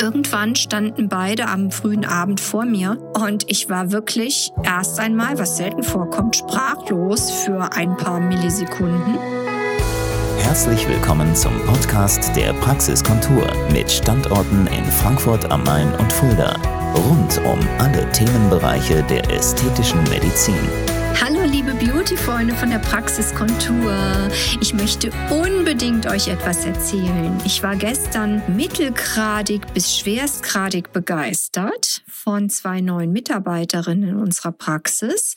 Irgendwann standen beide am frühen Abend vor mir und ich war wirklich erst einmal, was selten vorkommt, sprachlos für ein paar Millisekunden. Herzlich willkommen zum Podcast der Praxiskontur mit Standorten in Frankfurt am Main und Fulda. Rund um alle Themenbereiche der ästhetischen Medizin. Liebe Beauty-Freunde von der Praxiskontur. Ich möchte unbedingt euch etwas erzählen. Ich war gestern mittelgradig bis schwerstgradig begeistert von zwei neuen Mitarbeiterinnen in unserer Praxis,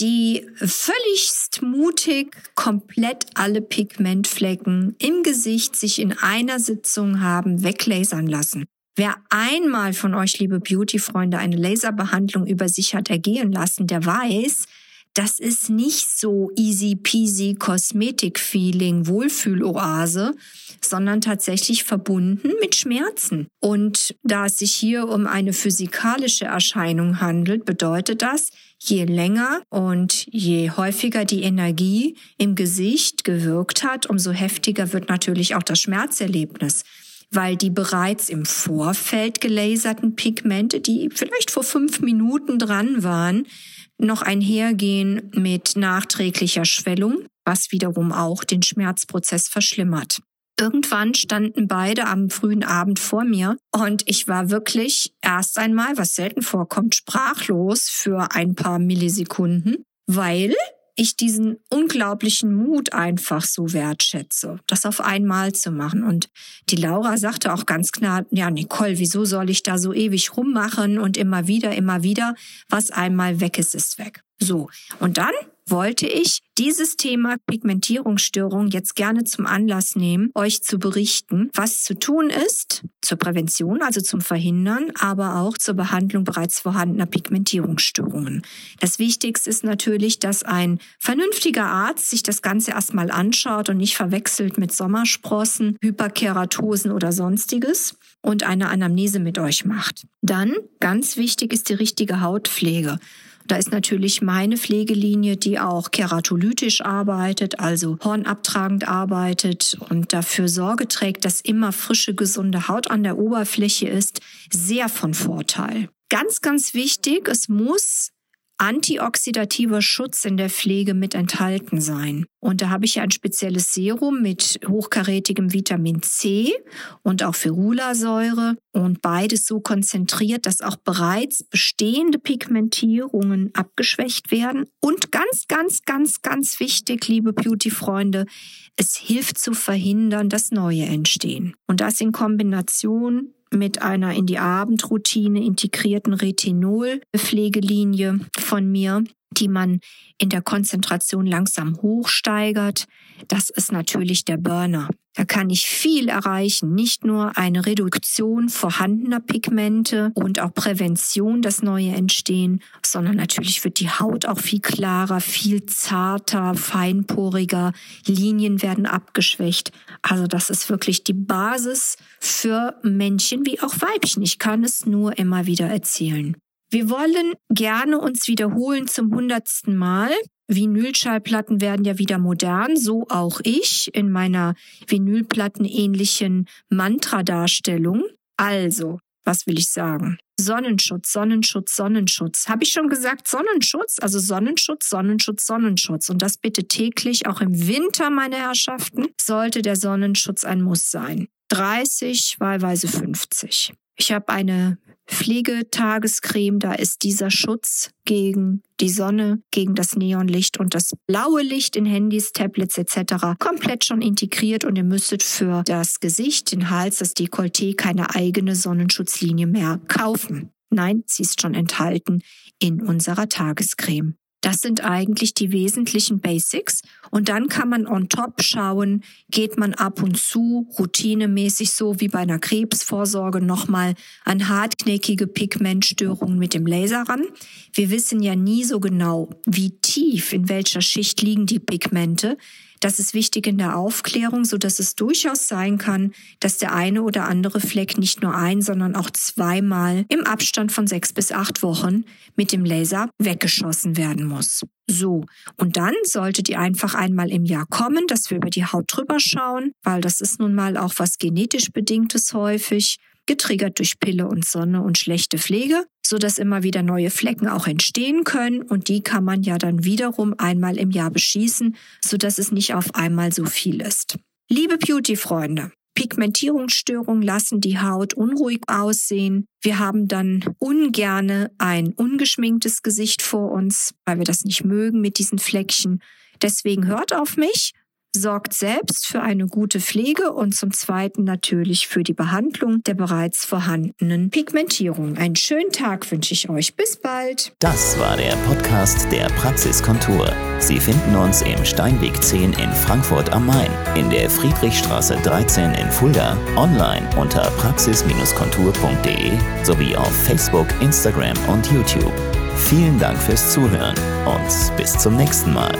die völligst mutig komplett alle Pigmentflecken im Gesicht sich in einer Sitzung haben weglasern lassen. Wer einmal von euch, liebe Beauty-Freunde, eine Laserbehandlung über sich hat ergehen lassen, der weiß, das ist nicht so easy peasy Kosmetik-Feeling, Wohlfühloase, sondern tatsächlich verbunden mit Schmerzen. Und da es sich hier um eine physikalische Erscheinung handelt, bedeutet das, je länger und je häufiger die Energie im Gesicht gewirkt hat, umso heftiger wird natürlich auch das Schmerzerlebnis weil die bereits im Vorfeld gelaserten Pigmente, die vielleicht vor fünf Minuten dran waren, noch einhergehen mit nachträglicher Schwellung, was wiederum auch den Schmerzprozess verschlimmert. Irgendwann standen beide am frühen Abend vor mir und ich war wirklich erst einmal, was selten vorkommt, sprachlos für ein paar Millisekunden, weil ich diesen unglaublichen Mut einfach so wertschätze, das auf einmal zu machen. Und die Laura sagte auch ganz klar, ja, Nicole, wieso soll ich da so ewig rummachen und immer wieder, immer wieder, was einmal weg ist, ist weg. So. Und dann wollte ich dieses Thema Pigmentierungsstörung jetzt gerne zum Anlass nehmen, euch zu berichten, was zu tun ist zur Prävention, also zum Verhindern, aber auch zur Behandlung bereits vorhandener Pigmentierungsstörungen. Das Wichtigste ist natürlich, dass ein vernünftiger Arzt sich das Ganze erstmal anschaut und nicht verwechselt mit Sommersprossen, Hyperkeratosen oder sonstiges und eine Anamnese mit euch macht. Dann, ganz wichtig, ist die richtige Hautpflege. Da ist natürlich meine Pflegelinie, die auch keratolytisch arbeitet, also hornabtragend arbeitet und dafür Sorge trägt, dass immer frische, gesunde Haut an der Oberfläche ist, sehr von Vorteil. Ganz, ganz wichtig, es muss antioxidativer Schutz in der Pflege mit enthalten sein. Und da habe ich ja ein spezielles Serum mit hochkarätigem Vitamin C und auch Ferulasäure und beides so konzentriert, dass auch bereits bestehende Pigmentierungen abgeschwächt werden. Und ganz, ganz, ganz, ganz wichtig, liebe Beauty-Freunde, es hilft zu verhindern, dass neue entstehen. Und das in Kombination mit einer in die Abendroutine integrierten Retinol-Pflegelinie von mir, die man in der Konzentration langsam hochsteigert. Das ist natürlich der Burner. Da kann ich viel erreichen, nicht nur eine Reduktion vorhandener Pigmente und auch Prävention, dass neue entstehen, sondern natürlich wird die Haut auch viel klarer, viel zarter, feinporiger, Linien werden abgeschwächt. Also das ist wirklich die Basis für Männchen wie auch Weibchen. Ich kann es nur immer wieder erzählen. Wir wollen gerne uns wiederholen zum hundertsten Mal. Vinylschallplatten werden ja wieder modern, so auch ich in meiner Vinylplattenähnlichen Mantra-Darstellung. Also, was will ich sagen? Sonnenschutz, Sonnenschutz, Sonnenschutz. Habe ich schon gesagt Sonnenschutz? Also Sonnenschutz, Sonnenschutz, Sonnenschutz. Und das bitte täglich, auch im Winter, meine Herrschaften, sollte der Sonnenschutz ein Muss sein. 30, wahlweise 50. Ich habe eine Pflegetagescreme, da ist dieser Schutz gegen die Sonne, gegen das Neonlicht und das blaue Licht in Handys, Tablets etc. komplett schon integriert und ihr müsstet für das Gesicht, den Hals, das Dekolleté keine eigene Sonnenschutzlinie mehr kaufen. Nein, sie ist schon enthalten in unserer Tagescreme. Das sind eigentlich die wesentlichen Basics. Und dann kann man on top schauen, geht man ab und zu routinemäßig so wie bei einer Krebsvorsorge nochmal an hartknäckige Pigmentstörungen mit dem Laser ran. Wir wissen ja nie so genau, wie tief, in welcher Schicht liegen die Pigmente. Das ist wichtig in der Aufklärung, so dass es durchaus sein kann, dass der eine oder andere Fleck nicht nur ein, sondern auch zweimal im Abstand von sechs bis acht Wochen mit dem Laser weggeschossen werden muss. So, und dann solltet ihr einfach einmal im Jahr kommen, dass wir über die Haut drüber schauen, weil das ist nun mal auch was genetisch bedingtes häufig getriggert durch Pille und Sonne und schlechte Pflege, so dass immer wieder neue Flecken auch entstehen können und die kann man ja dann wiederum einmal im Jahr beschießen, so dass es nicht auf einmal so viel ist. Liebe Beauty-Freunde, Pigmentierungsstörungen lassen die Haut unruhig aussehen. Wir haben dann ungerne ein ungeschminktes Gesicht vor uns, weil wir das nicht mögen mit diesen Fleckchen. Deswegen hört auf mich sorgt selbst für eine gute Pflege und zum Zweiten natürlich für die Behandlung der bereits vorhandenen Pigmentierung. Einen schönen Tag wünsche ich euch. Bis bald. Das war der Podcast der Praxiskontur. Sie finden uns im Steinweg 10 in Frankfurt am Main, in der Friedrichstraße 13 in Fulda, online unter praxis-kontur.de sowie auf Facebook, Instagram und YouTube. Vielen Dank fürs Zuhören und bis zum nächsten Mal.